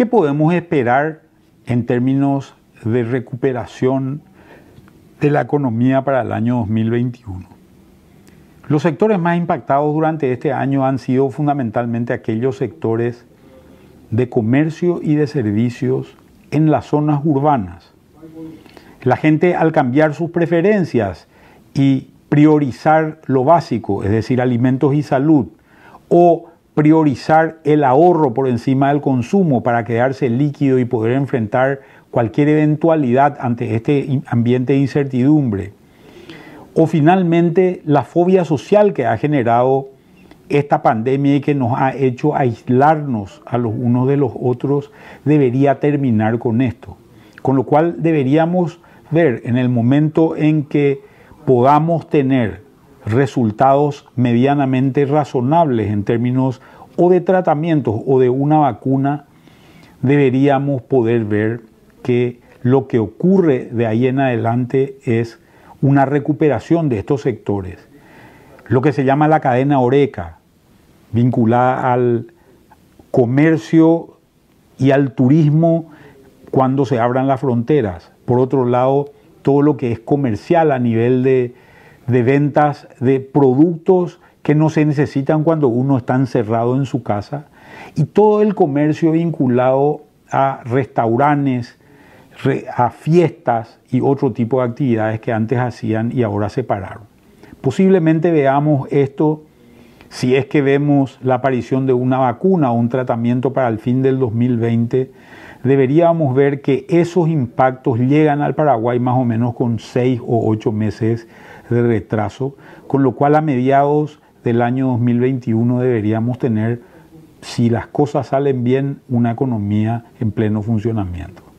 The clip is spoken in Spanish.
¿Qué podemos esperar en términos de recuperación de la economía para el año 2021? Los sectores más impactados durante este año han sido fundamentalmente aquellos sectores de comercio y de servicios en las zonas urbanas. La gente al cambiar sus preferencias y priorizar lo básico, es decir, alimentos y salud, o priorizar el ahorro por encima del consumo para quedarse líquido y poder enfrentar cualquier eventualidad ante este ambiente de incertidumbre. O finalmente la fobia social que ha generado esta pandemia y que nos ha hecho aislarnos a los unos de los otros debería terminar con esto. Con lo cual deberíamos ver en el momento en que podamos tener resultados medianamente razonables en términos o de tratamientos o de una vacuna, deberíamos poder ver que lo que ocurre de ahí en adelante es una recuperación de estos sectores. Lo que se llama la cadena oreca, vinculada al comercio y al turismo cuando se abran las fronteras. Por otro lado, todo lo que es comercial a nivel de, de ventas de productos que no se necesitan cuando uno está encerrado en su casa y todo el comercio vinculado a restaurantes, a fiestas y otro tipo de actividades que antes hacían y ahora se pararon. Posiblemente veamos esto si es que vemos la aparición de una vacuna o un tratamiento para el fin del 2020, deberíamos ver que esos impactos llegan al Paraguay más o menos con seis o ocho meses de retraso, con lo cual a mediados del año 2021 deberíamos tener, si las cosas salen bien, una economía en pleno funcionamiento.